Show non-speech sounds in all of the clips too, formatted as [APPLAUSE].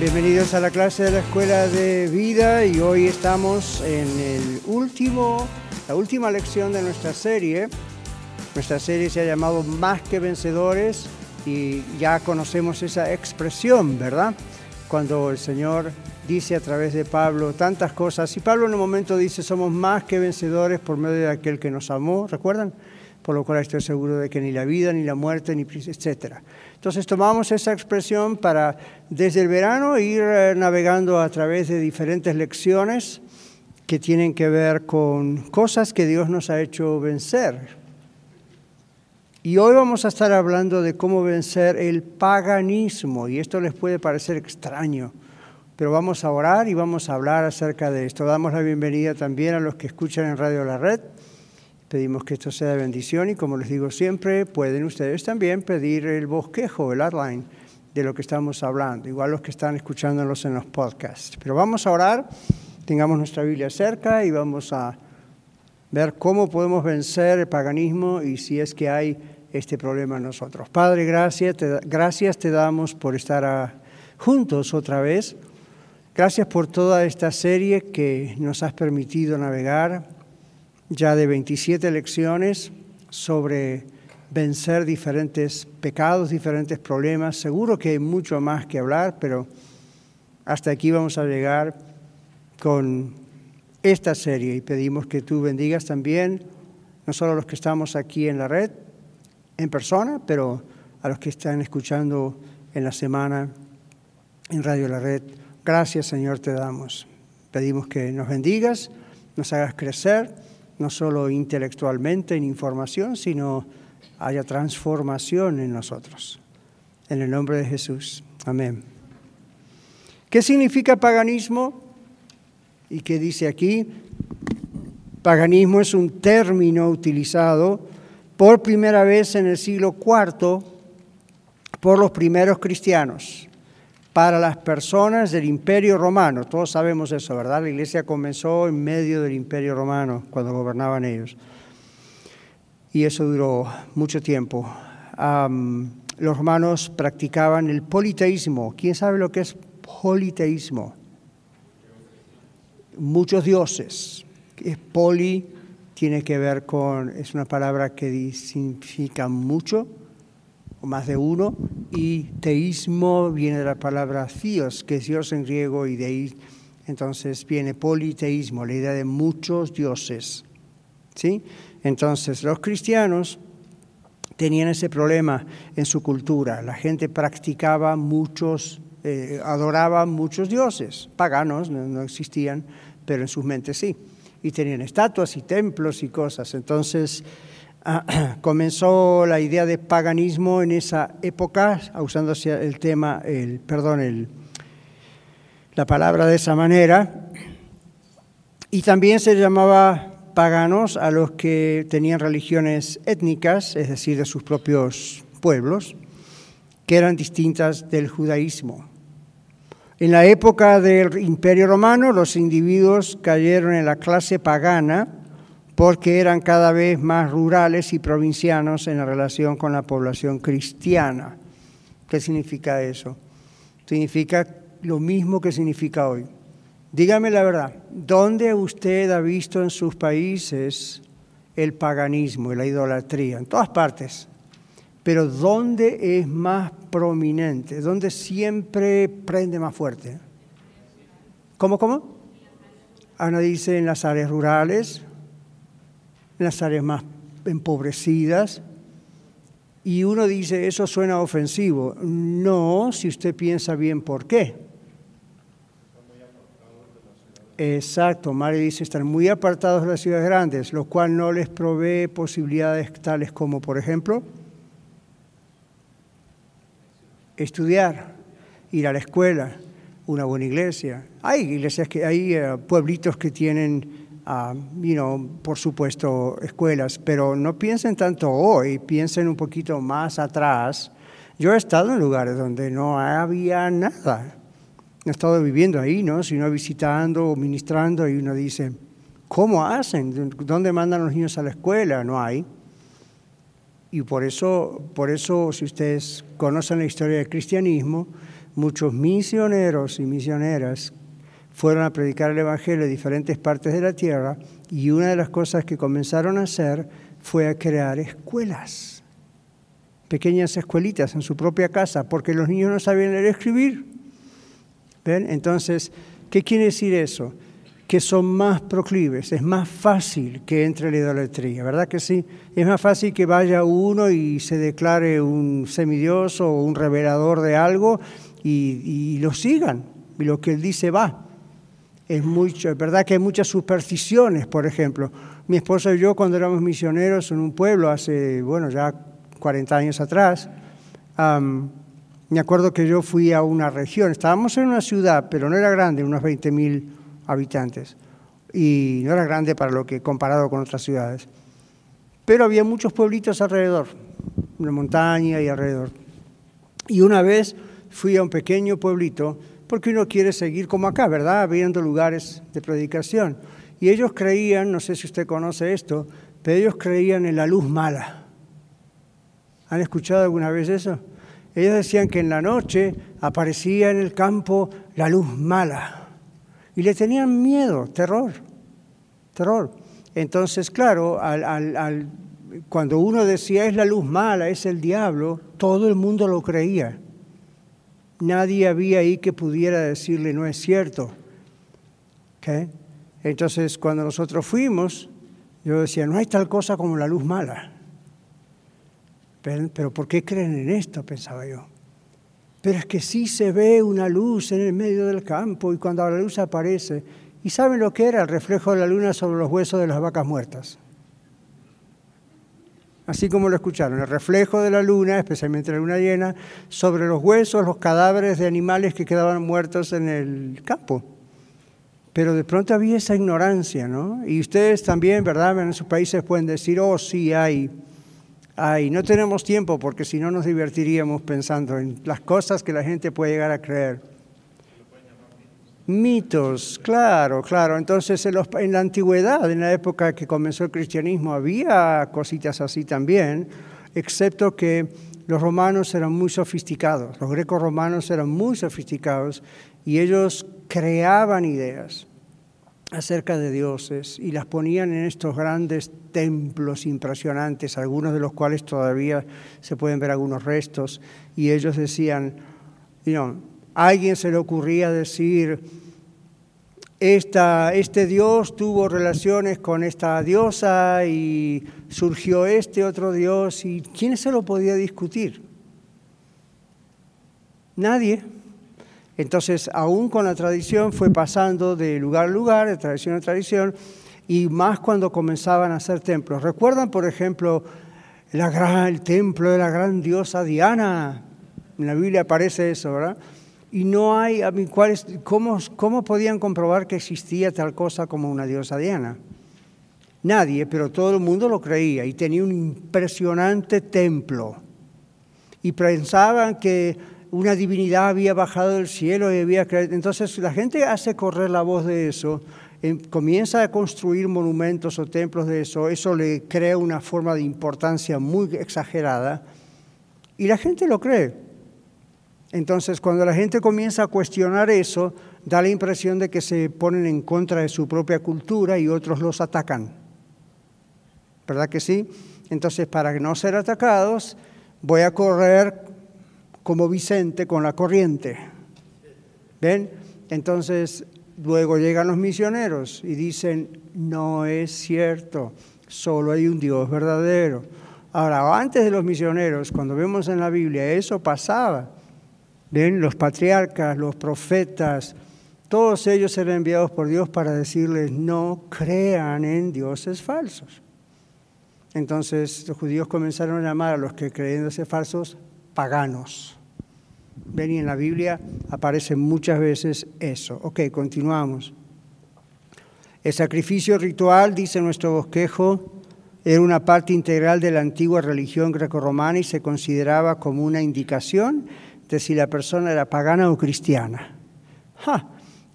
Bienvenidos a la clase de la Escuela de Vida y hoy estamos en el último la última lección de nuestra serie. Nuestra serie se ha llamado Más que Vencedores y ya conocemos esa expresión, ¿verdad? Cuando el Señor dice a través de Pablo tantas cosas. Y Pablo en un momento dice, somos más que vencedores por medio de aquel que nos amó, ¿recuerdan? Por lo cual estoy seguro de que ni la vida, ni la muerte, ni etcétera. Entonces tomamos esa expresión para desde el verano ir eh, navegando a través de diferentes lecciones que tienen que ver con cosas que Dios nos ha hecho vencer. Y hoy vamos a estar hablando de cómo vencer el paganismo, y esto les puede parecer extraño, pero vamos a orar y vamos a hablar acerca de esto. Damos la bienvenida también a los que escuchan en Radio La Red. Pedimos que esto sea de bendición y como les digo siempre, pueden ustedes también pedir el bosquejo, el outline de lo que estamos hablando, igual los que están escuchándolos en los podcasts. Pero vamos a orar tengamos nuestra Biblia cerca y vamos a ver cómo podemos vencer el paganismo y si es que hay este problema en nosotros. Padre, gracias te, gracias te damos por estar juntos otra vez. Gracias por toda esta serie que nos has permitido navegar, ya de 27 lecciones sobre vencer diferentes pecados, diferentes problemas. Seguro que hay mucho más que hablar, pero hasta aquí vamos a llegar con esta serie y pedimos que tú bendigas también no solo a los que estamos aquí en la red, en persona, pero a los que están escuchando en la semana en Radio La Red. Gracias Señor te damos. Pedimos que nos bendigas, nos hagas crecer, no solo intelectualmente en información, sino haya transformación en nosotros. En el nombre de Jesús. Amén. ¿Qué significa paganismo? y que dice aquí, paganismo es un término utilizado por primera vez en el siglo IV por los primeros cristianos para las personas del imperio romano. Todos sabemos eso, ¿verdad? La iglesia comenzó en medio del imperio romano cuando gobernaban ellos. Y eso duró mucho tiempo. los romanos practicaban el politeísmo. ¿Quién sabe lo que es politeísmo? muchos dioses. Es poli tiene que ver con, es una palabra que significa mucho, o más de uno, y teísmo viene de la palabra theos, que es Dios en griego, y de ahí entonces viene politeísmo, la idea de muchos dioses. ¿sí? Entonces los cristianos tenían ese problema en su cultura, la gente practicaba muchos, eh, adoraba muchos dioses, paganos, no existían, pero en sus mentes sí. Y tenían estatuas y templos y cosas. Entonces [CLEARS THROAT] comenzó la idea de paganismo en esa época, usándose el tema, el, perdón, el, la palabra de esa manera. Y también se llamaba paganos a los que tenían religiones étnicas, es decir, de sus propios pueblos, que eran distintas del judaísmo. En la época del Imperio Romano, los individuos cayeron en la clase pagana porque eran cada vez más rurales y provincianos en la relación con la población cristiana. ¿Qué significa eso? Significa lo mismo que significa hoy. Dígame la verdad, ¿dónde usted ha visto en sus países el paganismo y la idolatría? En todas partes pero ¿dónde es más prominente? ¿Dónde siempre prende más fuerte? ¿Cómo, cómo? Ana dice en las áreas rurales, en las áreas más empobrecidas, y uno dice, eso suena ofensivo. No, si usted piensa bien por qué. Exacto, Mari dice, están muy apartados de las ciudades grandes, lo cual no les provee posibilidades tales como, por ejemplo, estudiar, ir a la escuela, una buena iglesia. Hay iglesias que hay eh, pueblitos que tienen por supuesto, escuelas, pero no piensen tanto hoy, piensen un poquito más atrás. Yo he estado en lugares donde no había nada. He estado viviendo ahí, ¿no? Sino visitando o ministrando y uno dice, ¿cómo hacen? ¿Dónde mandan los niños a la escuela? No hay. Y por eso, por eso, si ustedes conocen la historia del cristianismo, muchos misioneros y misioneras fueron a predicar el Evangelio en diferentes partes de la tierra y una de las cosas que comenzaron a hacer fue a crear escuelas, pequeñas escuelitas en su propia casa, porque los niños no sabían leer y escribir. ¿Ven? Entonces, ¿qué quiere decir eso? que son más proclives, es más fácil que entre la idolatría, ¿verdad que sí? Es más fácil que vaya uno y se declare un semidioso o un revelador de algo y, y lo sigan, y lo que él dice va. Es, mucho, es verdad que hay muchas supersticiones, por ejemplo. Mi esposa y yo cuando éramos misioneros en un pueblo hace, bueno, ya 40 años atrás, me acuerdo que yo fui a una región, estábamos en una ciudad, pero no era grande, unos 20 mil habitantes. Y no era grande para lo que comparado con otras ciudades. Pero había muchos pueblitos alrededor, una montaña y alrededor. Y una vez fui a un pequeño pueblito, porque uno quiere seguir como acá, ¿verdad? Viendo lugares de predicación. Y ellos creían, no sé si usted conoce esto, pero ellos creían en la luz mala. ¿Han escuchado alguna vez eso? Ellos decían que en la noche aparecía en el campo la luz mala y le tenían miedo, terror, terror. Entonces, claro, cuando uno decía es la luz mala, es el diablo, todo el mundo lo creía. Nadie había ahí que pudiera decirle no es cierto. Entonces, cuando nosotros fuimos, yo decía, no hay tal cosa como la luz mala. pero ¿por qué creen en esto? pensaba yo. Pero es que sí se ve una luz en el medio del campo y cuando la luz aparece, ¿y saben lo que era el reflejo de la luna sobre los huesos de las vacas muertas? Así como lo escucharon, el reflejo de la luna, especialmente la luna llena, sobre los huesos, los cadáveres de animales que quedaban muertos en el campo. Pero de pronto había esa ignorancia, ¿no? Y ustedes también, ¿verdad? En sus países pueden decir, oh, sí hay Ay, no tenemos tiempo porque si no nos divertiríamos pensando en las cosas que la gente puede llegar a creer. Mitos, claro, claro. Entonces, en, la antigüedad, en la época que comenzó el cristianismo, había cositas así también, excepto que los romanos eran muy sofisticados, los grecos romanos eran muy sofisticados y ellos creaban ideas acerca de dioses y las ponían en estos grandes templos impresionantes, algunos de los cuales todavía se pueden ver algunos restos, y ellos decían, a alguien se le ocurría decir, este dios tuvo relaciones con esta diosa y surgió este otro dios, y ¿quién se lo podía discutir? Nadie. Entonces, aún con la tradición fue pasando de lugar a lugar, de tradición a tradición, y más cuando comenzaban a hacer templos. ¿Recuerdan, por ejemplo, el templo de la gran diosa Diana? En la Biblia aparece eso, ¿verdad? Y no hay, ¿cómo, ¿cómo podían comprobar que existía tal cosa como una diosa Diana? Nadie, pero todo el mundo lo creía y tenía un impresionante templo. Y pensaban que una divinidad había bajado del cielo y había creado. Entonces la gente hace correr la voz de eso, em, comienza a construir monumentos o templos de eso, eso le crea una forma de importancia muy exagerada y la gente lo cree. Entonces cuando la gente comienza a cuestionar eso, da la impresión de que se ponen en contra de su propia cultura y otros los atacan. ¿Verdad que sí? Entonces para no ser atacados, voy a correr como Vicente con la corriente. ¿Ven? Entonces, luego llegan los misioneros y dicen, no es cierto, solo hay un Dios verdadero. Ahora, antes de los misioneros, cuando vemos en la Biblia, eso pasaba. ¿Ven? Los patriarcas, los profetas, todos ellos eran enviados por Dios para decirles, no crean en dioses falsos. Entonces los judíos comenzaron a llamar a los que creen en falsos paganos. Ven y en la Biblia aparece muchas veces eso. Ok, continuamos. El sacrificio ritual, dice nuestro bosquejo, era una parte integral de la antigua religión grecorromana y se consideraba como una indicación de si la persona era pagana o cristiana.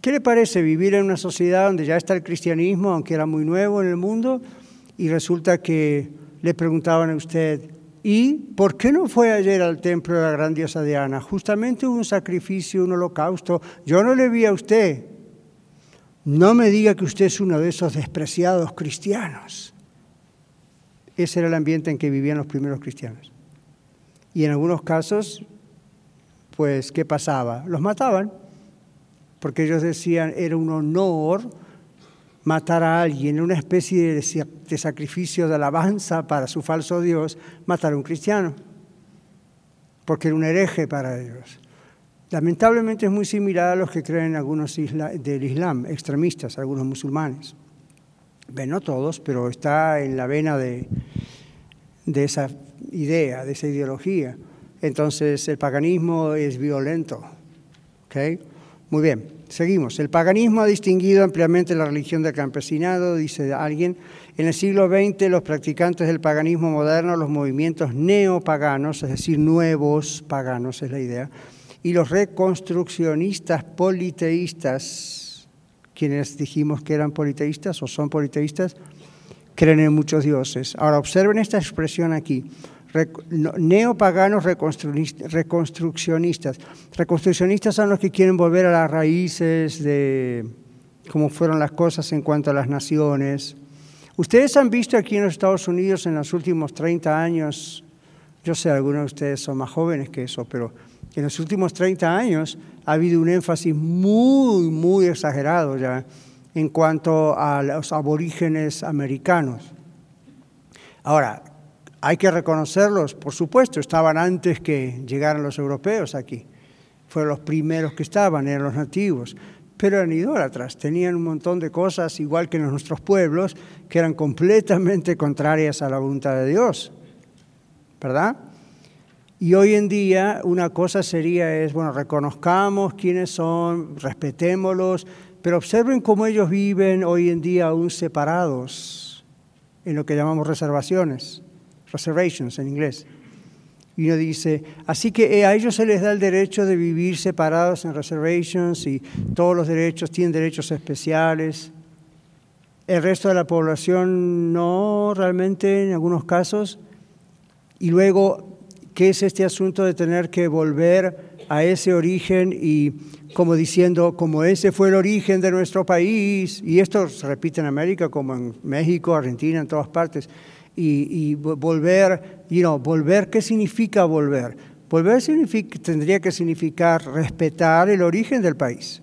¿Qué le parece vivir en una sociedad donde ya está el cristianismo, aunque era muy nuevo en el mundo, y resulta que le preguntaban a usted, ¿y por qué no fue ayer al templo de la gran diosa Diana? Justamente hubo un sacrificio, un holocausto. Yo no le vi a usted. No me diga que usted es uno de esos despreciados cristianos. Ese era el ambiente en que vivían los primeros cristianos. Y en algunos casos, pues, ¿qué pasaba? Los mataban, porque ellos decían, era un honor matar a alguien, una especie de, sacrificio de alabanza para su falso Dios, matar a un cristiano, porque era un hereje para ellos. Lamentablemente es muy similar a los que creen algunos del Islam, extremistas, algunos musulmanes. Bueno, no todos, pero está en la vena de, de esa idea, de esa ideología. Entonces el paganismo es violento. ¿okay? Muy bien, seguimos. El paganismo ha distinguido ampliamente la religión del campesinado, dice alguien. En el siglo XX los practicantes del paganismo moderno, los movimientos neopaganos, es decir, nuevos paganos es la idea, y los reconstruccionistas politeístas, quienes dijimos que eran politeístas o son politeístas, creen en muchos dioses. Ahora observen esta expresión aquí. Neopaganos reconstruccionistas. Reconstruccionistas son los que quieren volver a las raíces de cómo fueron las cosas en cuanto a las naciones. Ustedes han visto aquí en los Estados Unidos en los últimos 30 años, yo sé, algunos de ustedes son más jóvenes que eso, pero en los últimos 30 años ha habido un énfasis muy, muy exagerado ya en cuanto a los aborígenes americanos. Ahora, hay que reconocerlos, por supuesto, estaban antes que llegaran los europeos aquí. Fueron los primeros que estaban, eran los nativos. Pero eran idólatras, tenían un montón de cosas, igual que en nuestros pueblos, que eran completamente contrarias a la voluntad de Dios. ¿Verdad? Y hoy en día una cosa sería es, bueno, reconozcamos quiénes son, respetémoslos, pero observen cómo ellos viven hoy en día aún separados en lo que llamamos reservaciones, reservations en inglés. Y uno dice, así que eh, a ellos se les da el derecho de vivir separados en reservations y todos los derechos tienen derechos especiales. El resto de la población no, realmente en algunos casos. Y luego ¿Qué es este asunto de tener que volver a ese origen y como diciendo, como ese fue el origen de nuestro país, y esto se repite en América como en México, Argentina, en todas partes, y, volver, you know, volver, ¿qué significa volver? Volver significa, tendría que significar respetar el origen del país,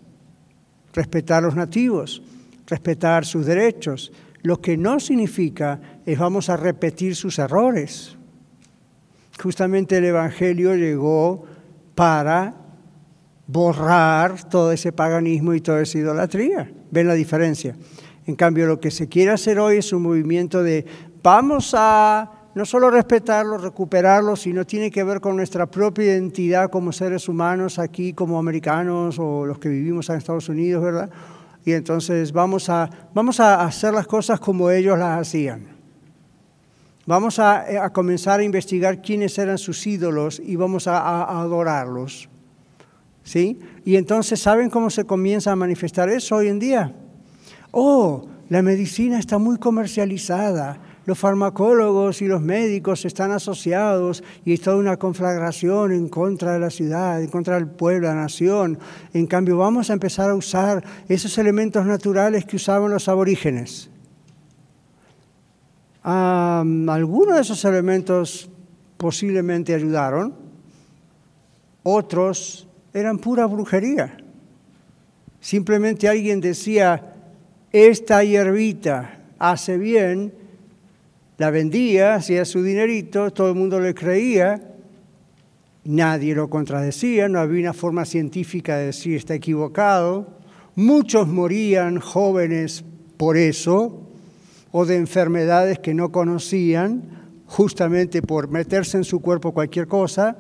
respetar los nativos, respetar sus derechos. Lo que no significa es vamos a repetir sus errores justamente el Evangelio llegó para borrar todo ese paganismo y toda esa idolatría. ¿Ven la diferencia? En cambio, lo que se quiere hacer hoy es un movimiento de vamos a no solo respetarlo, recuperarlo, sino tiene que ver con nuestra propia identidad como seres humanos aquí, como americanos o los que vivimos en Estados Unidos, ¿verdad? Y entonces vamos a, vamos a hacer las cosas como ellos las hacían. Vamos eh, a, comenzar a investigar quiénes eran sus ídolos y vamos a, adorarlos. ¿Sí? Y entonces, ¿saben cómo se comienza a manifestar eso hoy en día? Oh, la medicina está muy comercializada, los farmacólogos y los médicos están asociados y hay toda una conflagración en contra de la ciudad, en contra del pueblo, la nación. En cambio, vamos a empezar a usar esos elementos naturales que usaban los aborígenes algunos de esos elementos posiblemente ayudaron, otros eran pura brujería. Simplemente alguien decía, esta hierbita hace bien, la vendía, hacía su dinerito, todo el mundo le creía, nadie lo contradecía, no había una forma científica de decir está equivocado, muchos morían jóvenes por eso, o de enfermedades que no conocían, justamente por meterse en su cuerpo cualquier cosa.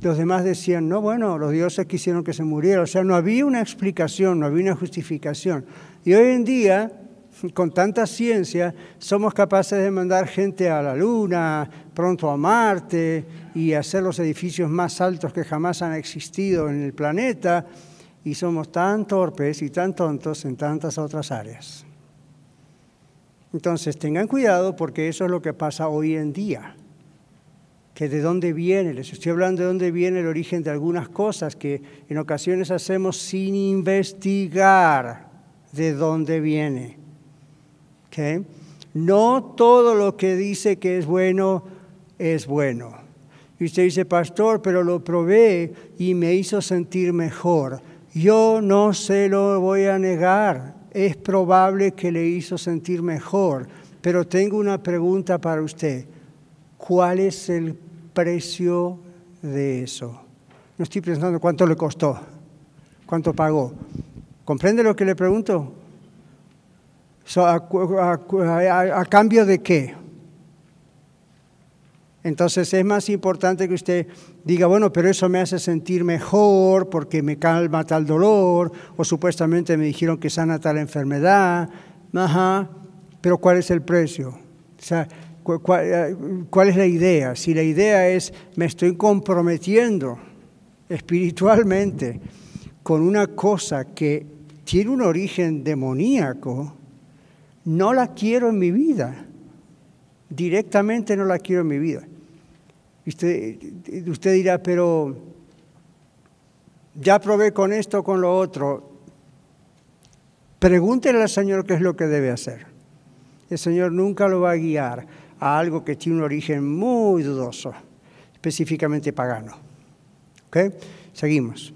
los demás decían, no, bueno, los dioses quisieron que se muriera. O sea, no había una explicación, no había una justificación. Y hoy en día, con tanta ciencia, somos capaces de mandar gente a la Luna, pronto a Marte, y hacer los edificios más altos que jamás han existido en el planeta. Y somos tan torpes y tan tontos en tantas otras áreas. Entonces, tengan cuidado porque eso es lo que pasa hoy en día que de dónde viene, les estoy hablando de dónde viene el origen de algunas cosas que en ocasiones hacemos sin investigar de dónde viene. No todo lo que dice que es bueno es bueno. Y usted dice, pastor, pero lo probé y me hizo sentir mejor. Yo no se lo voy a negar. Es probable que le hizo sentir mejor. Pero tengo una pregunta para usted. ¿Cuál es el precio de eso. No estoy pensando cuánto le costó, cuánto pagó. ¿Comprende lo que le pregunto? A, cambio de qué? Entonces es más importante que usted diga, bueno, pero eso me hace sentir mejor porque me calma tal dolor, o supuestamente me dijeron que sana tal enfermedad, ajá, pero ¿cuál es el precio? O sea, eh, ¿Cuál, es la idea? Si la idea es, me estoy comprometiendo espiritualmente con una cosa que tiene un origen demoníaco, no la quiero en mi vida. Directamente no la quiero en mi vida. Usted, usted dirá, pero ya probé con esto, con lo otro. Pregúntele al Señor qué es lo que debe hacer. El Señor nunca lo va a guiar a algo que tiene un origen muy dudoso, específicamente pagano. ¿Okay? Seguimos.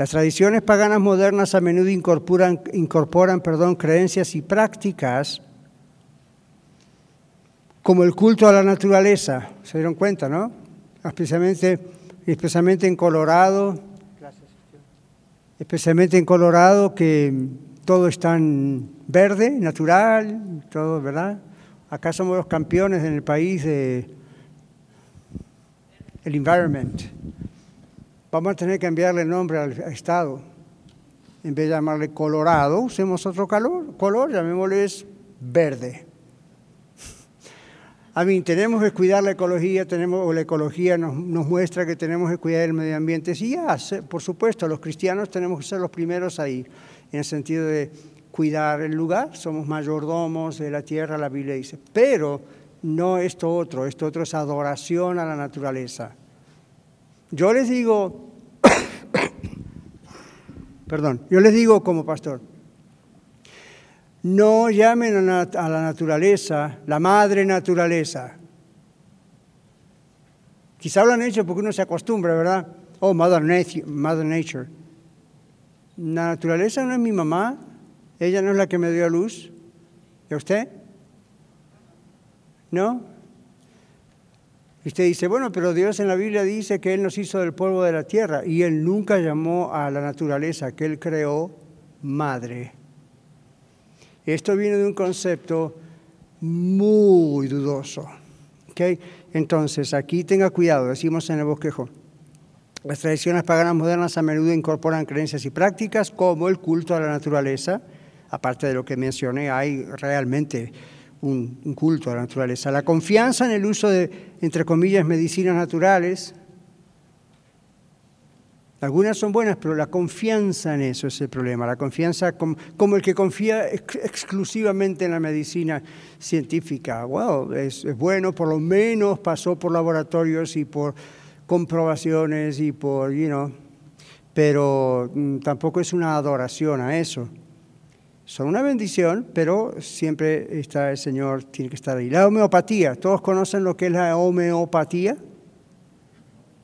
Las tradiciones paganas modernas a menudo incorporan, incorporan perdón, creencias y prácticas como el culto a la naturaleza. ¿Se dieron cuenta, no? Especialmente, especialmente en Colorado, especialmente en Colorado que todo es tan verde, natural, todo, ¿verdad? Acá somos los campeones en el país de el environment. Vamos a tener que cambiarle nombre al estado. En vez de llamarle Colorado, usemos otro color, color llamémosle verde. [LAUGHS] A mí, tenemos que cuidar la ecología, tenemos, o la ecología nos, nos, muestra que tenemos que cuidar el medio ambiente. Sí, ya, por supuesto, los cristianos tenemos que ser los primeros ahí, en el sentido de cuidar el lugar, somos mayordomos de la tierra, la Biblia dice, pero no esto otro, esto otro es adoración a la naturaleza. Yo les digo, [COUGHS] perdón, yo les digo como pastor, no llamen a, la naturaleza la madre naturaleza. Quizá lo han hecho porque uno se acostumbra, ¿verdad? Oh, Mother Nature. Mother Nature. La naturaleza no es mi mamá, ella no es la que me dio a luz. ¿Y usted? ¿No? Y usted dice, bueno, pero Dios en la Biblia dice que Él nos hizo del polvo de la tierra y Él nunca llamó a la naturaleza que Él creó madre. Esto viene de un concepto muy dudoso. ¿okay? Entonces, aquí tenga cuidado, decimos en el bosquejo. Las tradiciones paganas modernas a menudo incorporan creencias y prácticas como el culto a la naturaleza, aparte de lo que mencioné, hay realmente un, culto a la naturaleza. La confianza en el uso de, entre comillas, medicinas naturales. Algunas son buenas, pero la confianza en eso es el problema. La confianza como, el que confía exclusivamente en la medicina científica. Wow, es, bueno, por lo menos pasó por laboratorios y por comprobaciones y por, you know, pero mm, tampoco es una adoración a eso son una bendición, pero siempre está el Señor, tiene que estar ahí. La homeopatía, ¿todos conocen lo que es la homeopatía?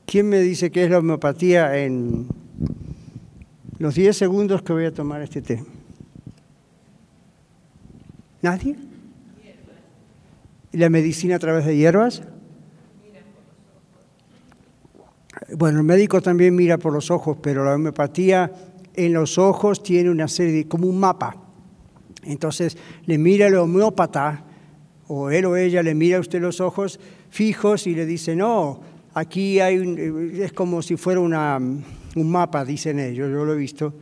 ¿Quién me dice qué es la homeopatía en los 10 segundos que voy a tomar este té? ¿Nadie? ¿Y la medicina a través de hierbas? Bueno, el médico también mira por los ojos, pero la homeopatía en los ojos tiene una serie como un mapa entonces le mira el homeópata, o él o ella le mira a usted los ojos fijos y le dice, no, aquí hay un, es como si fuera una, un mapa, dicen ellos, yo lo he visto,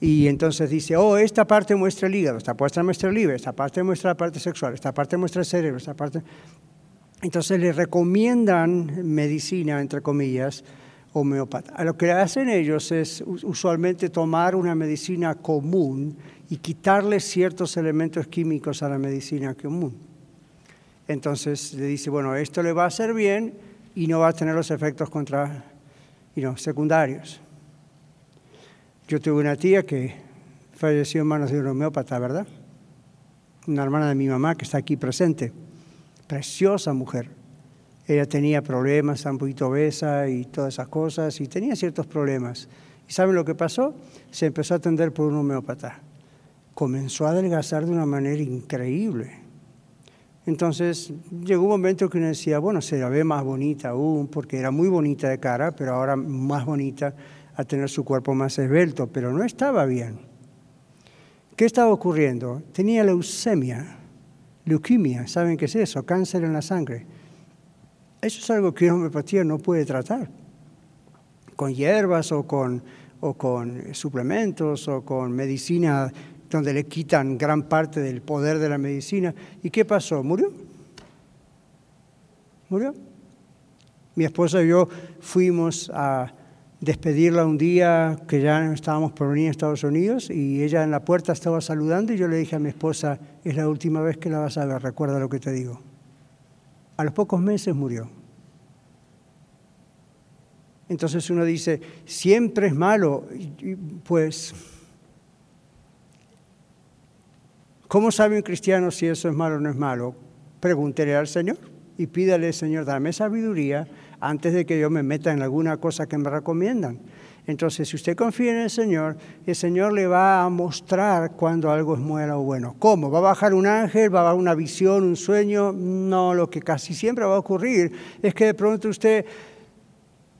y entonces dice, oh, esta parte muestra el hígado, esta parte muestra el libre, esta parte muestra la parte sexual, esta parte muestra el cerebro, esta parte... Entonces le recomiendan medicina, entre comillas, homeopata. Lo que hacen ellos es usualmente tomar una medicina común y quitarle ciertos elementos químicos a la medicina común. Entonces le dice, bueno, esto le va a hacer bien y no va a tener los efectos contra, secundarios. Yo tuve una tía que falleció en manos de un homeópata, ¿verdad? Una hermana de mi mamá que está aquí presente. Preciosa mujer. Ella tenía problemas, estaba un poquito obesa y todas esas cosas, y tenía ciertos problemas. ¿Y saben lo que pasó? Se empezó a atender por un homeópata. Comenzó a adelgazar de una manera increíble. Entonces llegó un momento que uno decía, bueno, se la ve más bonita aún, porque era muy bonita de cara, pero ahora más bonita a tener su cuerpo más esbelto, pero no estaba bien. ¿Qué estaba ocurriendo? Tenía leucemia, leuquimia, ¿saben qué es eso? Cáncer en la sangre. Eso es algo que una homeopatía no puede tratar. Con hierbas o con, o con suplementos o con medicina donde le quitan gran parte del poder de la medicina. ¿Y qué pasó? ¿Murió? ¿Murió? Mi esposa y yo fuimos a despedirla un día que ya estábamos por venir a Estados Unidos y ella en la puerta estaba saludando y yo le dije a mi esposa, es la última vez que la vas a ver, recuerda lo que te digo. A los pocos meses murió. Entonces uno dice, siempre es malo. Pues, ¿cómo sabe un cristiano si eso es malo o no es malo? Pregúntele al Señor y pídale, Señor, dame sabiduría antes de que yo me meta en alguna cosa que me recomiendan. Entonces, si usted confía en el Señor, el Señor le va a mostrar cuando algo es bueno o bueno. ¿Cómo? ¿Va a bajar un ángel? ¿Va a dar una visión, un sueño? No, lo que casi siempre va a ocurrir es que de pronto usted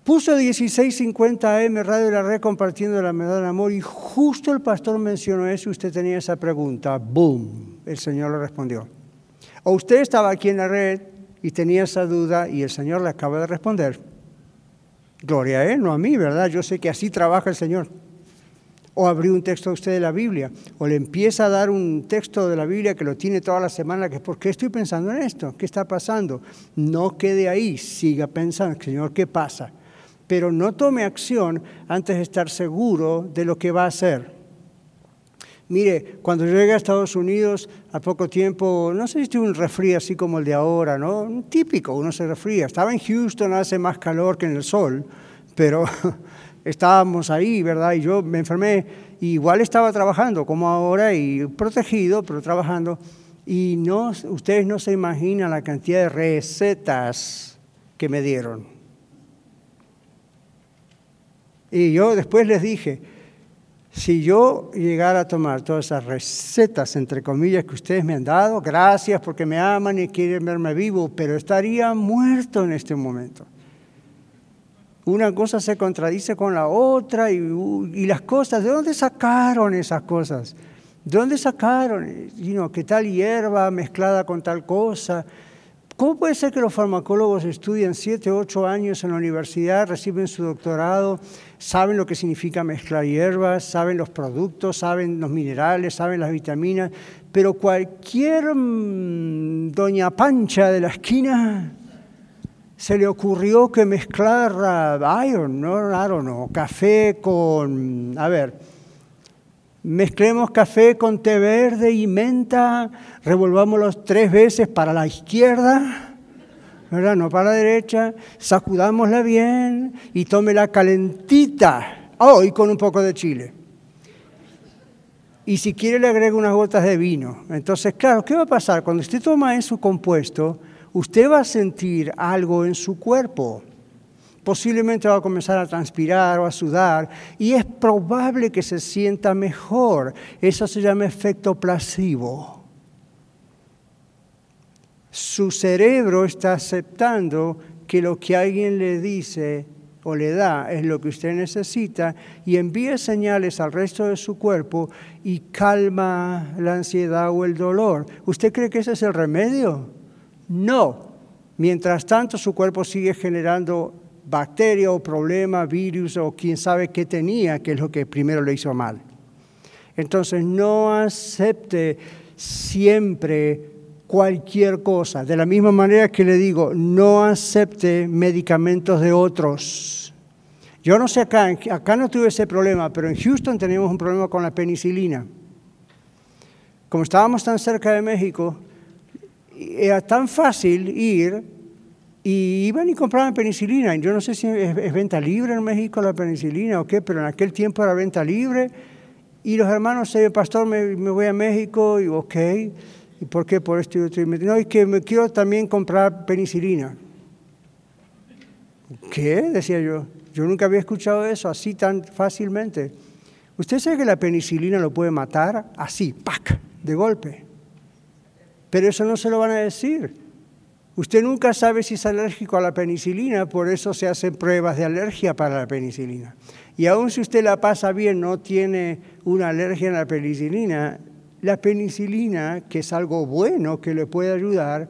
puso 1650 AM Radio de la Red compartiendo la medalla del amor y justo el pastor mencionó eso y usted tenía esa pregunta. ¡Boom! El Señor le respondió. O usted estaba aquí en la red y tenía esa duda y el Señor le acaba de responder. Gloria a Él, no a mí, ¿verdad? Yo sé que así trabaja el Señor. O abrió un texto a usted de la Biblia, o le empieza a dar un texto de la Biblia que lo tiene toda la semana, que ¿por qué estoy pensando en esto? ¿Qué está pasando? No quede ahí, siga pensando, Señor, ¿qué pasa? Pero no tome acción antes de estar seguro de lo que va a hacer. Mire, cuando llegué a Estados Unidos, a poco tiempo, no sé si tuve un resfrío así como el de ahora, ¿no? Típico, uno se resfría. Estaba en Houston, hace más calor que en el sol, pero [LAUGHS] estábamos ahí, ¿verdad? Y yo me enfermé, igual estaba trabajando como ahora y protegido, pero trabajando. Y no, ustedes no se imaginan la cantidad de recetas que me dieron. Y yo después les dije, si yo llegara a tomar todas esas recetas, entre comillas, que ustedes me han dado, gracias porque me aman y quieren verme vivo, pero estaría muerto en este momento. Una cosa se contradice con la otra y, las cosas, ¿de dónde sacaron esas cosas? ¿De dónde sacaron? ¿Qué tal hierba mezclada con tal cosa? ¿Cómo puede ser que los farmacólogos estudian siete, ocho años en la universidad, reciben su doctorado, saben lo que significa mezclar hierbas, saben los productos, saben los minerales, saben las vitaminas, pero cualquier mm, doña Pancha de la esquina se le ocurrió que mezclar iron, no, no, café con, a ver, mezclemos café con té verde y menta, revolvámoslos tres veces para la izquierda. No para la derecha, sacudámosla bien y tómela calentita, oh, y con un poco de chile. Y si quiere le agrego unas gotas de vino. Entonces, claro, ¿qué va a pasar? Cuando usted toma eso compuesto, usted va a sentir algo en su cuerpo. Posiblemente va a comenzar a transpirar o a sudar y es probable que se sienta mejor. Eso se llama efecto placebo su cerebro está aceptando que lo que alguien le dice o le da es lo que usted necesita y envía señales al resto de su cuerpo y calma la ansiedad o el dolor. ¿Usted cree que ese es el remedio? No. Mientras tanto, su cuerpo sigue generando bacteria o problema, virus o quién sabe qué tenía, que es lo que primero le hizo mal. Entonces no acepte siempre cualquier cosa. De la misma manera que le digo, no acepte medicamentos de otros. Yo no sé acá, acá no tuve ese problema, pero en Houston teníamos un problema con la penicilina. Como estábamos tan cerca de México, era tan fácil ir y iban y compraban penicilina. Yo no sé si es, venta libre en México la penicilina o qué, pero en aquel tiempo era venta libre. Y los hermanos, pastor, me, me voy a México y ok. ¿Y por qué? Por esto y otro. No, es que me quiero también comprar penicilina. ¿Qué? Decía yo. Yo nunca había escuchado eso así tan fácilmente. ¿Usted sabe que la penicilina lo puede matar así, ¡pac!, de golpe. Pero eso no se lo van a decir. Usted nunca sabe si es alérgico a la penicilina, por eso se hacen pruebas de alergia para la penicilina. Y aun si usted la pasa bien, no tiene una alergia a la penicilina, la penicilina, que es algo bueno que le puede ayudar,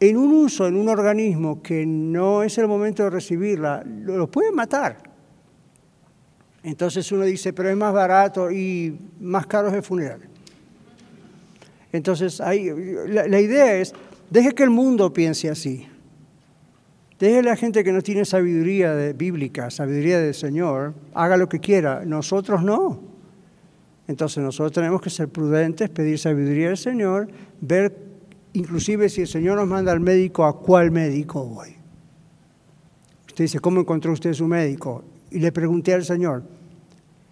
en un uso en un organismo que no es el momento de recibirla, lo puede matar. Entonces uno dice, pero es más barato y más caro es el funeral. Entonces ahí, la, idea es, deje que el mundo piense así. Deje a la gente que no tiene sabiduría bíblica, sabiduría del Señor, haga lo que quiera. Nosotros no. Entonces nosotros tenemos que ser prudentes, pedir sabiduría al Señor, ver inclusive si el Señor nos manda al médico, a cuál médico voy. Usted dice, ¿cómo encontró usted su médico? Y le pregunté al Señor.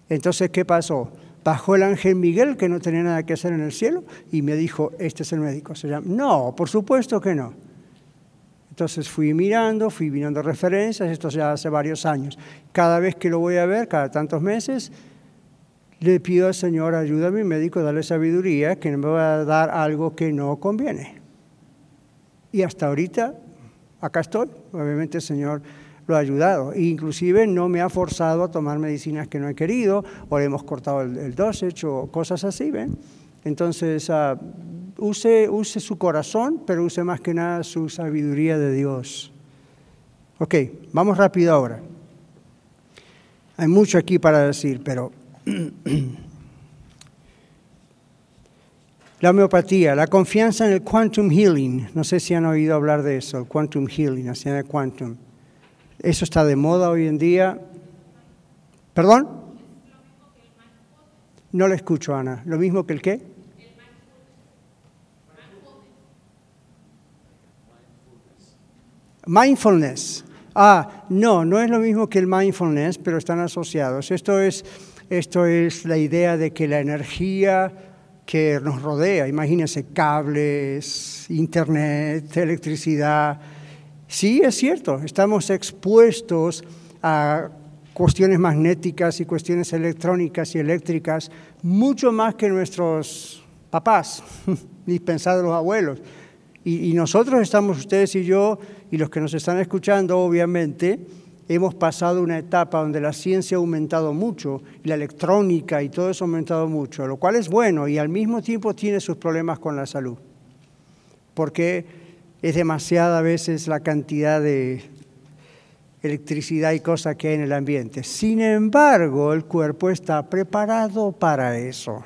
Entonces, ¿qué pasó? Bajó el ángel Miguel, que no tenía nada que hacer en el cielo, y me dijo, este es el médico. Se llama, no, por supuesto que no. Entonces fui mirando, fui mirando referencias, esto ya hace varios años. Cada vez que lo voy a ver, cada tantos meses, le pido al Señor, ayuda a mi médico, dale sabiduría, que no me va a dar algo que no conviene. Y hasta ahorita, acá estoy. Obviamente el Señor lo ha ayudado. Inclusive no me ha forzado a tomar medicinas que no he querido, o le hemos cortado el, el dosage o cosas así, ¿ven? Entonces, uh, use, use su corazón, pero use más que nada su sabiduría de Dios. Ok, vamos rápido ahora. Hay mucho aquí para decir, pero [CLEARS THROAT] la homeopatía, la confianza en el quantum healing. No sé si han oído hablar de eso, el quantum healing, hacia el quantum. Eso está de moda hoy en día. ¿Perdón? No le escucho, Ana. ¿Lo mismo que el qué? Mindfulness. Ah, no, no es lo mismo que el mindfulness, pero están asociados. Esto es esto es la idea de que la energía que nos rodea, imagínense cables, internet, electricidad, sí es cierto, estamos expuestos a cuestiones magnéticas y cuestiones electrónicas y eléctricas mucho más que nuestros papás, [LAUGHS] de los abuelos. Y, y nosotros estamos, ustedes y yo, y los que nos están escuchando, obviamente, hemos pasado una etapa donde la ciencia ha aumentado mucho, y la electrónica y todo eso ha aumentado mucho, lo cual es bueno y al mismo tiempo tiene sus problemas con la salud, porque es demasiada a veces la cantidad de electricidad y cosas que hay en el ambiente. Sin embargo, el cuerpo está preparado para eso,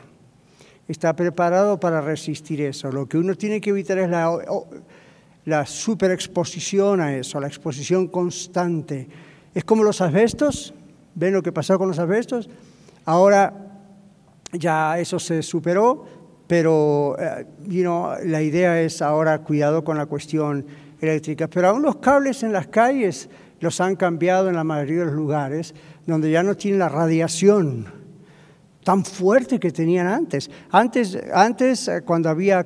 está preparado para resistir eso. Lo que uno tiene que evitar es la, la superexposición a eso, la exposición constante es como los asbestos, ¿ven lo que pasó con los asbestos? Ahora ya eso se superó, pero eh, la idea es ahora cuidado con la cuestión eléctrica. Pero aún los cables en las calles los han cambiado en la mayoría de los lugares, donde ya no tienen la radiación tan fuerte que tenían antes. Antes, antes eh, cuando había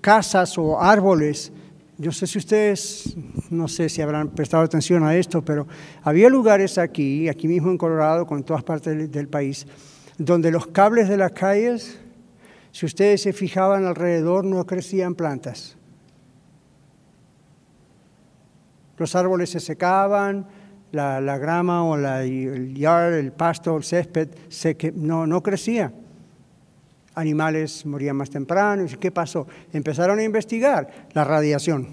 casas o árboles, yo sé si ustedes, no sé si habrán prestado atención a esto, pero había lugares aquí, aquí mismo en Colorado, con todas partes del, país, donde los cables de las calles, si ustedes se fijaban alrededor, no crecían plantas. Los árboles se secaban, la, grama o el yard, el pasto, el césped, no, no crecía animales morían más temprano. ¿Y qué pasó? Empezaron a investigar la radiación.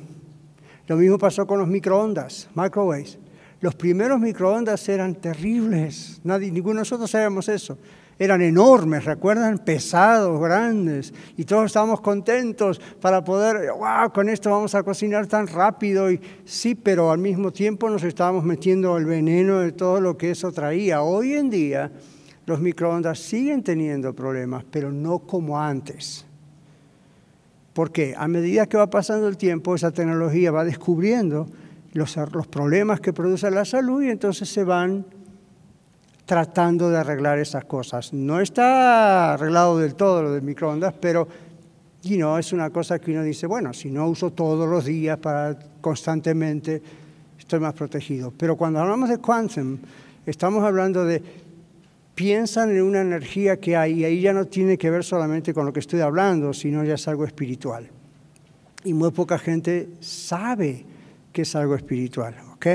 Lo mismo pasó con los microondas, microwaves. Los primeros microondas eran terribles, Nadie, ninguno de nosotros sabíamos eso. Eran enormes, recuerdan, pesados, grandes, y todos estábamos contentos para poder, wow, con esto vamos a cocinar tan rápido. Y sí, pero al mismo tiempo nos estábamos metiendo el veneno de todo lo que eso traía. Hoy en día los microondas siguen teniendo problemas, pero no como antes. Porque a medida que va pasando el tiempo, esa tecnología va descubriendo los, los problemas que produce la salud y entonces se van tratando de arreglar esas cosas. No está arreglado del todo lo del microondas, pero y no es una cosa que uno dice, bueno, si no uso todos los días para constantemente, estoy más protegido. Pero cuando hablamos de quantum, estamos hablando de piensan en una energía que hay y ahí ya no tiene que ver solamente con lo que estoy hablando, sino ya es algo espiritual. Y muy poca gente sabe que es algo espiritual, ¿ok?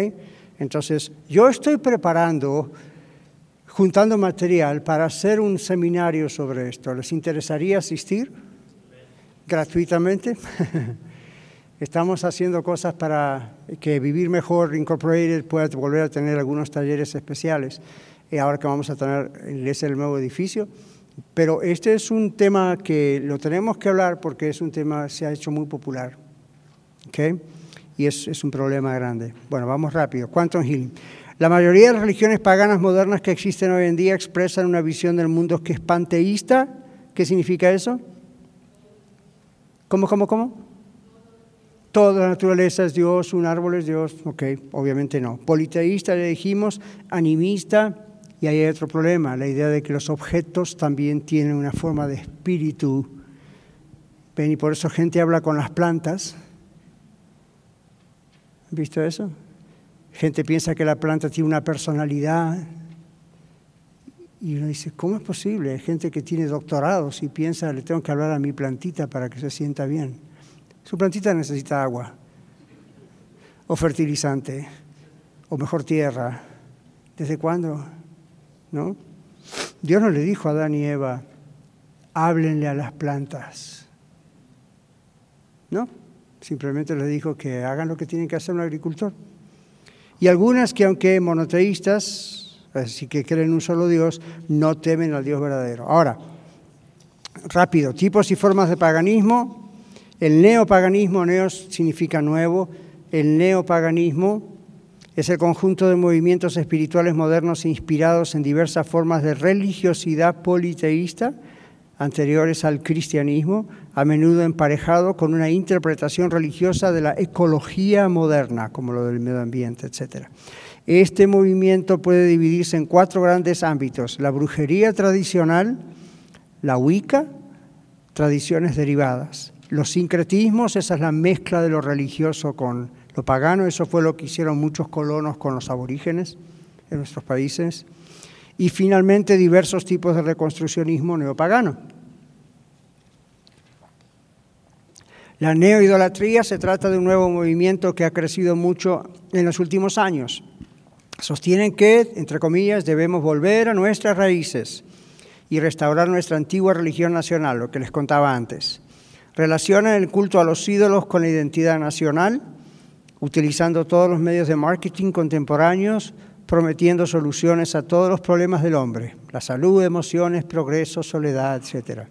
Entonces, yo estoy preparando, juntando material para hacer un seminario sobre esto. ¿Les interesaría asistir? Gratuitamente. [LAUGHS] Estamos haciendo cosas para que Vivir Mejor Incorporated pueda volver a tener algunos talleres especiales ahora que vamos a tener es el nuevo edificio. Pero este es un tema que lo tenemos que hablar porque es un tema que se ha hecho muy popular. ¿okay? Y es, es un problema grande. Bueno, vamos rápido. Quantum Healing. La mayoría de las religiones paganas modernas que existen hoy en día expresan una visión del mundo que es panteísta. ¿Qué significa eso? ¿Cómo, cómo, cómo? Toda la naturaleza es Dios, un árbol es Dios. Ok, obviamente no. Politeísta le dijimos, animista, y ahí hay otro problema, la idea de que los objetos también tienen una forma de espíritu. Ven, y por eso gente habla con las plantas. ¿Han visto eso? Gente piensa que la planta tiene una personalidad. Y uno dice, ¿cómo es posible? Gente que tiene doctorados y piensa, le tengo que hablar a mi plantita para que se sienta bien. Su plantita necesita agua, o fertilizante, o mejor tierra. ¿Desde cuándo? ¿no? Dios no le dijo a Adán y Eva, háblenle a las plantas. ¿No? Simplemente les dijo que hagan lo que tienen que hacer un agricultor. Y algunas que aunque monoteístas, así que creen en un solo Dios, no temen al Dios verdadero. Ahora, rápido, tipos y formas de paganismo. El neopaganismo, neos significa nuevo, el neopaganismo es el conjunto de movimientos espirituales modernos inspirados en diversas formas de religiosidad politeísta anteriores al cristianismo, a menudo emparejado con una interpretación religiosa de la ecología moderna, como lo del medio ambiente, etc. Este movimiento puede dividirse en cuatro grandes ámbitos, la brujería tradicional, la Wicca, tradiciones derivadas. Los sincretismos, esa es la mezcla de lo religioso con lo pagano, eso fue lo que hicieron muchos colonos con los aborígenes en nuestros países. Y finalmente diversos tipos de reconstruccionismo neopagano. La neoidolatría se trata de un nuevo movimiento que ha crecido mucho en los últimos años. Sostienen que, entre comillas, debemos volver a nuestras raíces y restaurar nuestra antigua religión nacional, lo que les contaba antes. Relacionan el culto a los ídolos con la identidad nacional utilizando todos los medios de marketing contemporáneos, prometiendo soluciones a todos los problemas del hombre, la salud, emociones, progreso, soledad, etc.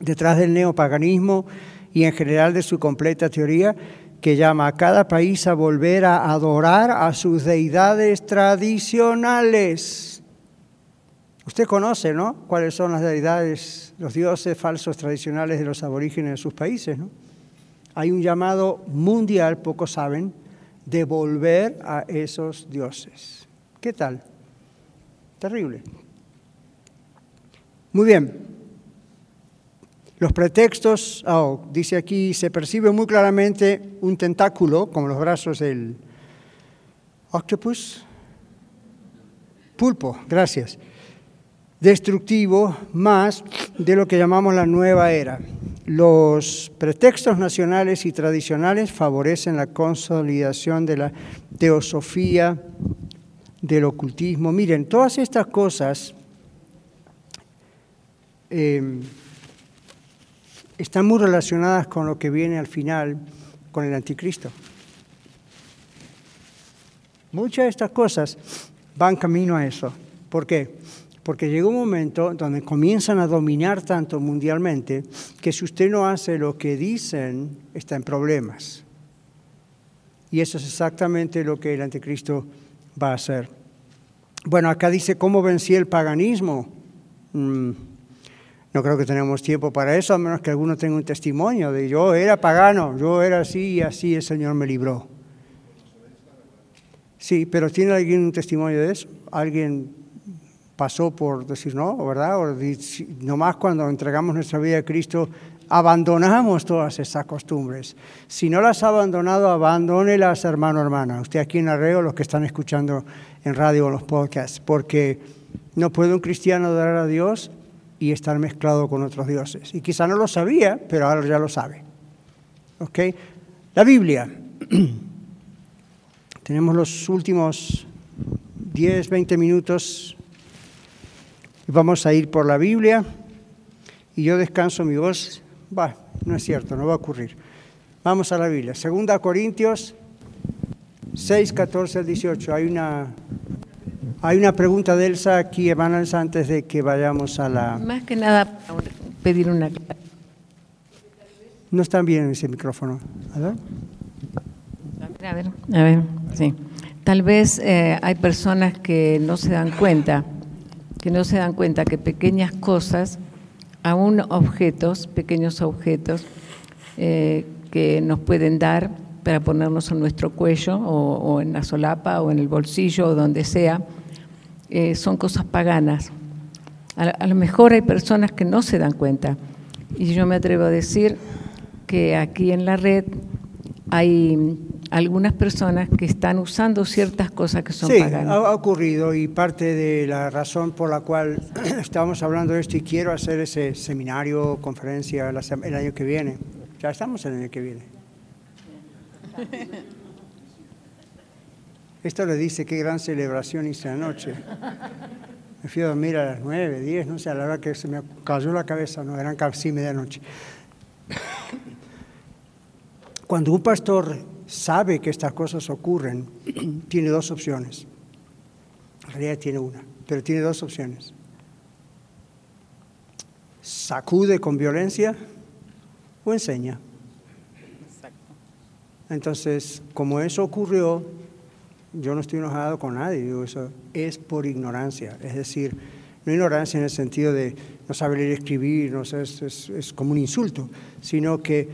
Detrás del neopaganismo y en general de su completa teoría, que llama a cada país a volver a adorar a sus deidades tradicionales. Usted conoce, ¿no? ¿Cuáles son las deidades, los dioses falsos tradicionales de los aborígenes de sus países, ¿no? hay un llamado mundial, pocos saben, de volver a esos dioses. ¿Qué tal? Terrible. Muy bien. Los pretextos, oh, dice aquí, se percibe muy claramente un tentáculo, como los brazos del octopus. Pulpo, gracias. Destructivo más de lo que llamamos la nueva era. Los pretextos nacionales y tradicionales favorecen la consolidación de la teosofía, del ocultismo. Miren, todas estas cosas em, están muy relacionadas con lo que viene al final, con el anticristo. Muchas de estas cosas van camino a eso. ¿Por qué? Porque llega un momento donde comienzan a dominar tanto mundialmente que si usted no hace lo que dicen, está en problemas. Y eso es exactamente lo que el anticristo va a hacer. Bueno, acá dice cómo vencí el paganismo. Mm, no creo que tenemos tiempo para eso, a menos que alguno tenga un testimonio de yo era pagano, yo era así y así el Señor me libró. Sí, pero ¿tiene alguien un testimonio de eso? ¿Alguien pasó por decir no, verdad? O nomás cuando entregamos nuestra vida a Cristo abandonamos todas esas costumbres. Si no las ha abandonado, abandónelas, hermano, hermana. Usted aquí en Arreo, los que están escuchando en radio o los podcasts, porque no puede un cristiano adorar a Dios y estar mezclado con otros dioses. Y quizá no lo sabía, pero ahora ya lo sabe. ¿Ok? La Biblia. [CLEARS THROAT] Tenemos los últimos 10, 20 minutos vamos a ir por la Biblia y yo descanso mi voz. Va, no es cierto, no va a ocurrir. Vamos a la Biblia. Segunda Corintios 6, 14 al 18. Hay una, hay una pregunta de Elsa aquí, hermanas, antes de que vayamos a la... Más que nada, pedir una... No están bien ese micrófono. A ver. A ver, a ver, sí. Tal vez eh, hay personas que no se dan cuenta, que no se dan cuenta que pequeñas cosas, aún objetos, pequeños objetos, eh, que nos pueden dar para ponernos en nuestro cuello o, en la solapa o en el bolsillo o donde sea, eh, son cosas paganas. a lo mejor hay personas que no se dan cuenta. Y yo me atrevo a decir que aquí en la red hay algunas personas que están usando ciertas cosas que son sí, paganas. ha ocurrido y parte de la razón por la cual [CLEARS THROAT] estamos hablando de esto y quiero hacer ese seminario, conferencia el año que viene. Ya estamos en el año que viene. Esto le dice qué gran celebración hice anoche. Me fui a dormir a las nueve, diez, no sé, a la hora que se me cayó la cabeza, no, eran casi medianoche. Cuando un pastor sabe que estas cosas ocurren, [CLEARS THROAT] tiene dos opciones. En realidad tiene una, pero tiene dos opciones. Sacude con violencia o enseña. Entonces, como eso ocurrió, yo no estoy enojado con nadie, digo, eso es por ignorancia. Es decir, no ignorancia en el sentido de no saber leer y escribir, no es, es como un insulto, sino que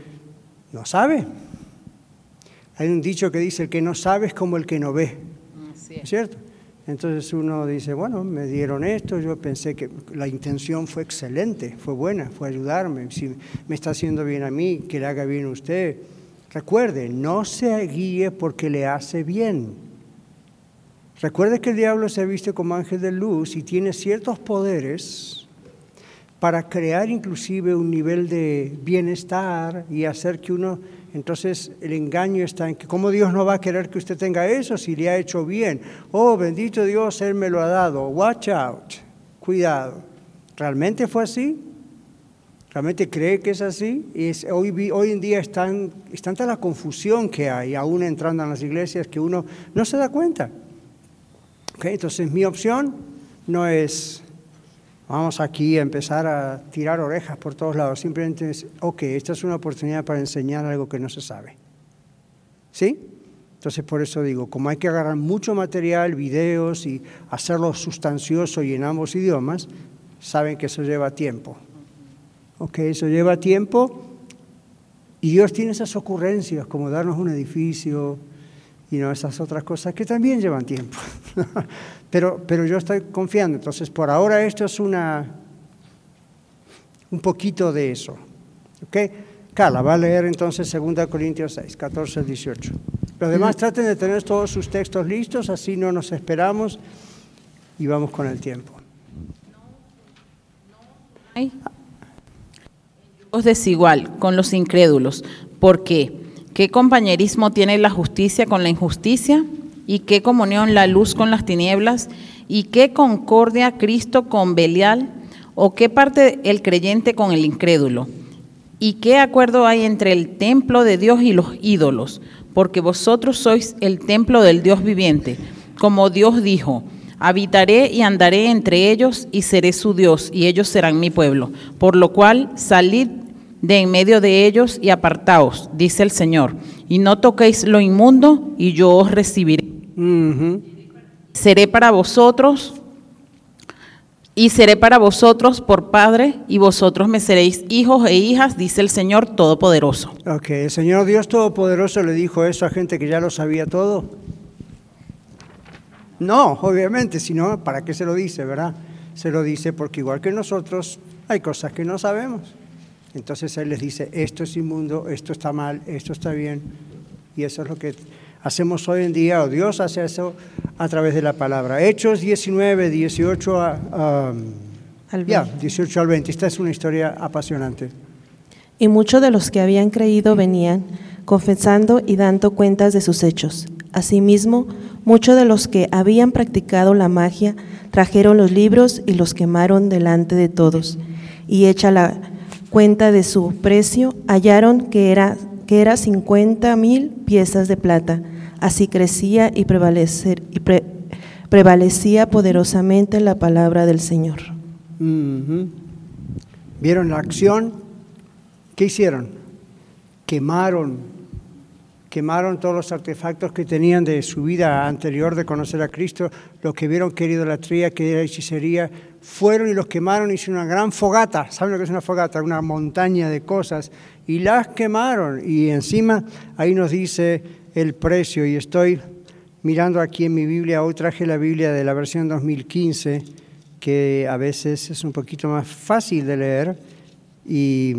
no sabe, hay un dicho que dice, el que no sabe es como el que no ve. es. ¿Cierto? Entonces uno dice, bueno, me dieron esto, yo pensé que la intención fue excelente, fue buena, fue ayudarme. Si me está haciendo bien a mí, que le haga bien a usted. Recuerde, no se guíe porque le hace bien. Recuerde que el diablo se viste como ángel de luz y tiene ciertos poderes para crear inclusive un nivel de bienestar y hacer que uno entonces el engaño está en que cómo Dios no va a querer que usted tenga eso si le ha hecho bien. Oh, bendito Dios, Él me lo ha dado. Watch out. Cuidado. ¿Realmente fue así? ¿Realmente cree que es así? Es, hoy, hoy en día es, tanta la confusión que hay, aún entrando en las iglesias, que uno no se da cuenta. Okay, entonces mi opción no es Vamos aquí a empezar a tirar orejas por todos lados. Simplemente es, ok, esta es una oportunidad para enseñar algo que no se sabe. ¿Sí? Entonces por eso digo, como hay que agarrar mucho material, videos y hacerlo sustancioso y en ambos idiomas, saben que eso lleva tiempo. Ok, eso lleva tiempo y Dios tiene esas ocurrencias como darnos un edificio y no esas otras cosas que también llevan tiempo. [LAUGHS] Pero, pero yo estoy confiando. Entonces, por ahora esto es una, un poquito de eso. ¿Ok? Carla, va a leer entonces 2 Corintios 6, 14 al 18. Los demás mm. traten de tener todos sus textos listos, así no nos esperamos y vamos con el tiempo. Es desigual con los incrédulos. ¿Por qué? ¿Qué compañerismo tiene la justicia con la injusticia? y qué comunión la luz con las tinieblas, y qué concordia Cristo con Belial, o qué parte el creyente con el incrédulo, y qué acuerdo hay entre el templo de Dios y los ídolos, porque vosotros sois el templo del Dios viviente. Como Dios dijo, habitaré y andaré entre ellos y seré su Dios, y ellos serán mi pueblo. Por lo cual, salid de en medio de ellos y apartaos, dice el Señor, y no toquéis lo inmundo, y yo os recibiré. Seré para vosotros y seré para vosotros por padre, y vosotros me seréis hijos e hijas, dice el Señor Todopoderoso. Ok, el Señor Dios Todopoderoso le dijo eso a gente que ya lo sabía todo. No, obviamente, si no, ¿para qué se lo dice, verdad? Se lo dice porque igual que nosotros hay cosas que no sabemos. Entonces Él les dice, esto es inmundo, esto está mal, esto está bien. Y eso es lo que hacemos hoy en día, o Dios hace eso a través de la palabra. Hechos 19, 18 a, a- Al ya, 20. 18 al 20. Esta es una historia apasionante. Y muchos de los que habían creído venían, confesando y dando cuentas de sus hechos. Asimismo, muchos de los que habían practicado la magia trajeron los libros y los quemaron delante de todos. Y hecha la cuenta de su precio, hallaron que era, que era 50 mil piezas de plata. Así crecía y, prevalecer, y pre- prevalecía poderosamente la palabra del Señor. ¿Vieron la acción? ¿Qué hicieron? Quemaron, quemaron todos los artefactos que tenían de su vida anterior de conocer a Cristo, los que vieron que era idolatría, que era hechicería, fueron y los quemaron, hicieron una gran fogata, ¿saben lo que es una fogata? Una montaña de cosas, y las quemaron, y encima ahí nos dice el precio, y estoy mirando aquí en mi Biblia, hoy traje la Biblia de la versión 2015, que a veces es un poquito más fácil de leer y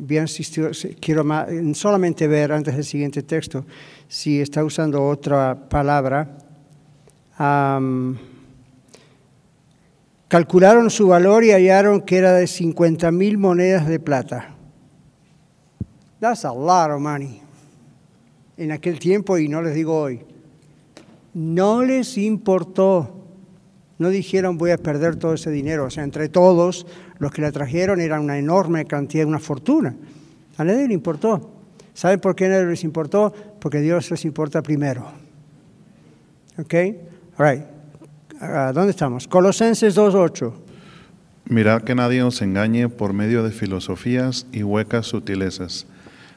bien quiero solamente ver antes del siguiente texto si está usando otra palabra. Am, calcularon su valor y hallaron que era de 50 mil monedas de plata. That's a lot of money. En aquel tiempo, y no les digo hoy, no les importó. No dijeron voy a perder todo ese dinero. O sea, entre todos los que la trajeron era una enorme cantidad, una fortuna. A nadie le importó. ¿Saben por qué a nadie les importó? Porque Dios les importa primero. ¿Ok? All right. ¿Dónde estamos? Colosenses 2.8. Mirad que nadie os engañe por medio de filosofías y huecas sutilezas,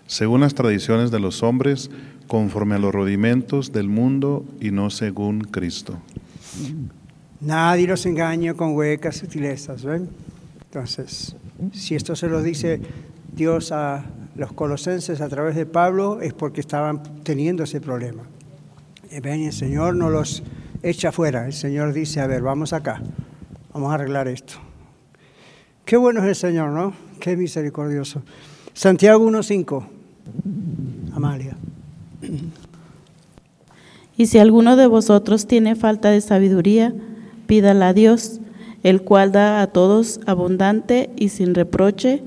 según las tradiciones de los hombres, conforme a los rudimentos del mundo y no según Cristo. Nadie los engaña con huecas sutilezas, ¿ven? Entonces, si esto se lo dice Dios a los colosenses a través de Pablo, es porque estaban teniendo ese problema. Y ven, el Señor no los echa fuera. El Señor dice, a ver, vamos acá, vamos a arreglar esto. Qué bueno es el Señor, ¿no? Qué misericordioso. Santiago 1.5. Amalia. Y si alguno de vosotros tiene falta de sabiduría, pídala a Dios, el cual da a todos abundante y sin reproche,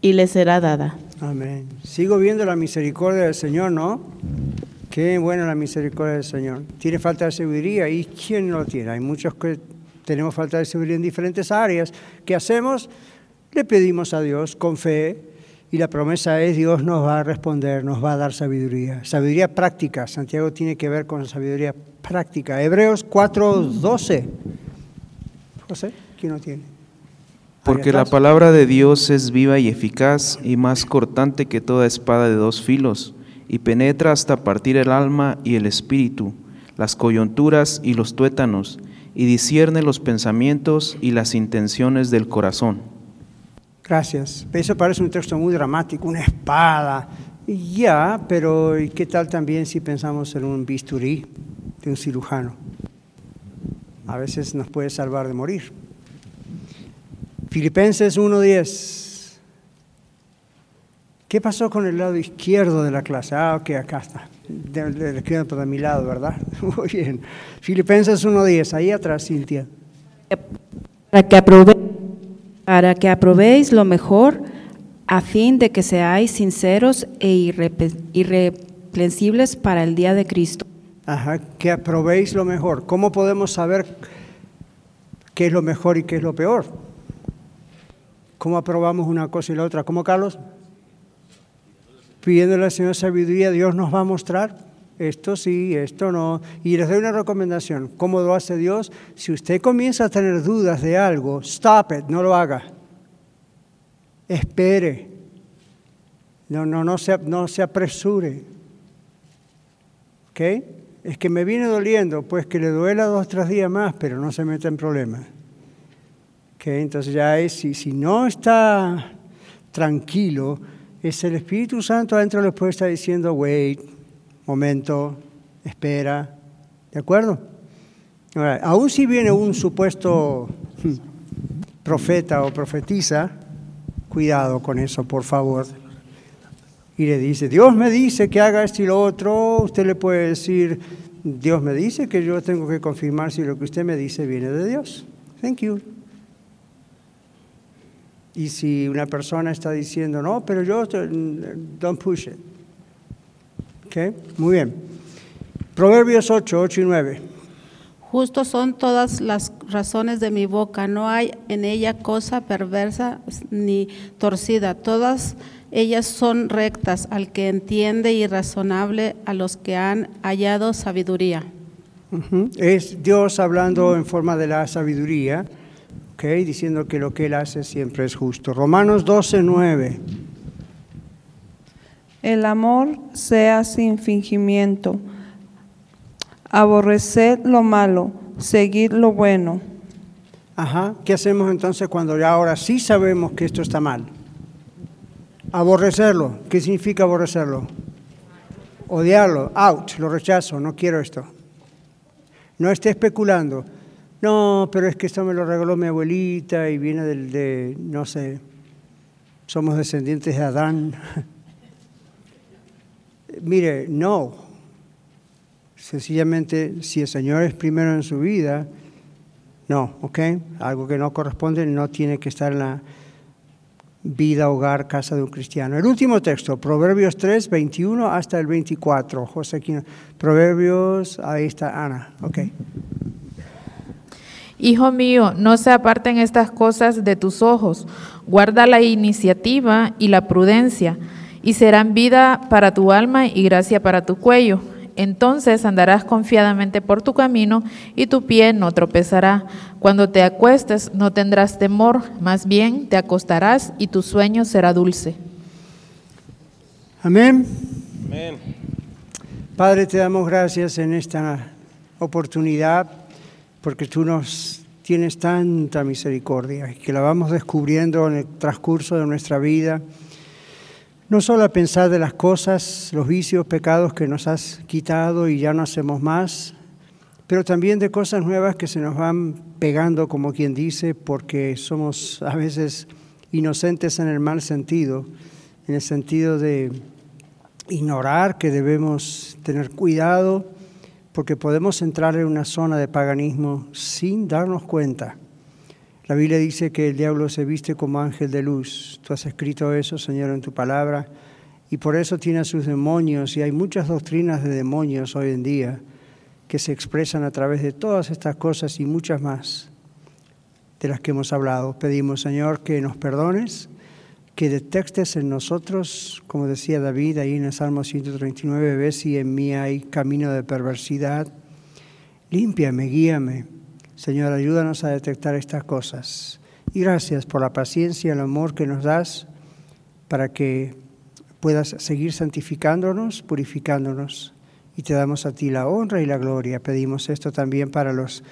y le será dada. Amén. Sigo viendo la misericordia del Señor, ¿no? Qué buena la misericordia del Señor. Tiene falta de sabiduría y ¿quién no lo tiene? Hay muchos que tenemos falta de sabiduría en diferentes áreas. ¿Qué hacemos? Le pedimos a Dios con fe y la promesa es Dios nos va a responder, nos va a dar sabiduría. Sabiduría práctica. Santiago tiene que ver con sabiduría práctica. Hebreos 4:12. José, ¿quién no tiene? Porque la palabra de Dios es viva y eficaz y más cortante que toda espada de dos filos, y penetra hasta partir el alma y el espíritu, las coyunturas y los tuétanos, y discierne los pensamientos y las intenciones del corazón. Gracias. Eso parece un texto muy dramático, una espada. Ya, pero ¿y qué tal también si pensamos en un bisturí de un cirujano? A veces nos puede salvar de morir. Filipenses 1.10. ¿Qué pasó con el lado izquierdo de la clase? Ah, ok, acá está. La izquierda de mi lado, ¿verdad? [LAUGHS] Muy bien. Filipenses 1.10, ahí atrás, Cintia. para que, aprove- para que aprobéis lo mejor, a fin de que seáis sinceros e irreprensibles para el día de Cristo. Ajá, que aprobéis lo mejor. ¿Cómo podemos saber qué es lo mejor y qué es lo peor? ¿Cómo aprobamos una cosa y la otra? ¿Cómo, Carlos? pidiéndole al Señor sabiduría, Dios nos va a mostrar esto sí, esto no. Y les doy una recomendación. ¿Cómo lo hace Dios? Si usted comienza a tener dudas de algo, stop it, no lo haga. Espere. No, no, no se, no se apresure. ¿Ok? Es que me viene doliendo, pues que le duela dos tres días más, pero no se meta en problemas. ¿Ok? Entonces ya es, si, si no está tranquilo, es el Espíritu Santo adentro le puede estar diciendo, wait, momento, espera, ¿de acuerdo? Ahora, aún si viene un supuesto profeta o profetiza, cuidado con eso, por favor. Y le dice, Dios me dice que haga esto y lo otro, usted le puede decir, Dios me dice que yo tengo que confirmar si lo que usted me dice viene de Dios. Thank you. Y si una persona está diciendo, no, pero yo, don't push it. Okay, muy bien. Proverbios 8, 8 y 9. Justos son todas las razones de mi boca, no hay en ella cosa perversa ni torcida, todas ellas son rectas al que entiende y razonable a los que han hallado sabiduría. Es Dios hablando en forma de la sabiduría, okay, diciendo que lo que Él hace siempre es justo. Romanos 12, 9. El amor sea sin fingimiento. Aborreced lo malo, seguid lo bueno. Ajá. ¿Qué hacemos entonces cuando ya ahora sí sabemos que esto está mal? Aborrecerlo. ¿Qué significa aborrecerlo? Odiarlo. Out. Lo rechazo. No quiero esto. No esté especulando. No, pero es que esto me lo regaló mi abuelita y viene del, de, no sé, somos descendientes de Adán. [LAUGHS] Mire, no. Sencillamente, si el Señor es primero en su vida, no, ¿ok? Algo que no corresponde no tiene que estar en la vida, hogar, casa de un cristiano. El último texto, Proverbios 3, 21 hasta el 24. José Proverbios, ahí está Ana, ok. Hijo mío, no se aparten estas cosas de tus ojos. Guarda la iniciativa y la prudencia y serán vida para tu alma y gracia para tu cuello. Entonces andarás confiadamente por tu camino y tu pie no tropezará. Cuando te acuestes no tendrás temor, más bien te acostarás y tu sueño será dulce. Amén. Amén. Padre, te damos gracias en esta oportunidad porque tú nos tienes tanta misericordia y que la vamos descubriendo en el transcurso de nuestra vida no solo a pensar de las cosas, los vicios, pecados que nos has quitado y ya no hacemos más, pero también de cosas nuevas que se nos van pegando, como quien dice, porque somos a veces inocentes en el mal sentido, en el sentido de ignorar que debemos tener cuidado, porque podemos entrar en una zona de paganismo sin darnos cuenta. La Biblia dice que el diablo se viste como ángel de luz. Tú has escrito eso, Señor, en tu palabra, y por eso tiene a sus demonios, y hay muchas doctrinas de demonios hoy en día que se expresan a través de todas estas cosas y muchas más de las que hemos hablado. Pedimos, Señor, que nos perdones, que detectes en nosotros, como decía David ahí en el Salmo 139, ve si en mí hay camino de perversidad. Límpiame, guíame Señor, ayúdanos a detectar estas cosas. Y gracias por la paciencia y el amor que nos das para que puedas seguir santificándonos, purificándonos. Y te damos a ti la honra y la gloria. Pedimos esto también para los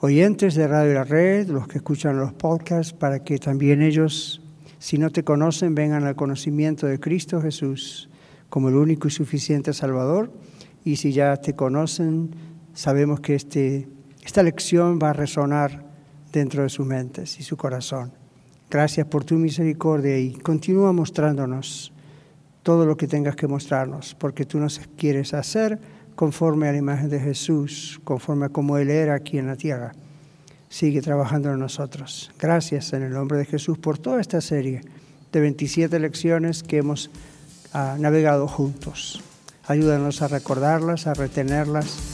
oyentes de Radio La Red, los que escuchan los podcasts, para que también ellos, si no te conocen, vengan al conocimiento de Cristo Jesús como el único y suficiente Salvador. Y si ya te conocen, sabemos que este esta lección va a resonar dentro de sus mentes y su corazón. Gracias por tu misericordia y continúa mostrándonos todo lo que tengas que mostrarnos, porque tú nos quieres hacer conforme a la imagen de Jesús, conforme a como Él era aquí en la tierra. Sigue trabajando en nosotros. Gracias en el nombre de Jesús por toda esta serie de 27 lecciones que hemos ah, navegado juntos. Ayúdanos a recordarlas, a retenerlas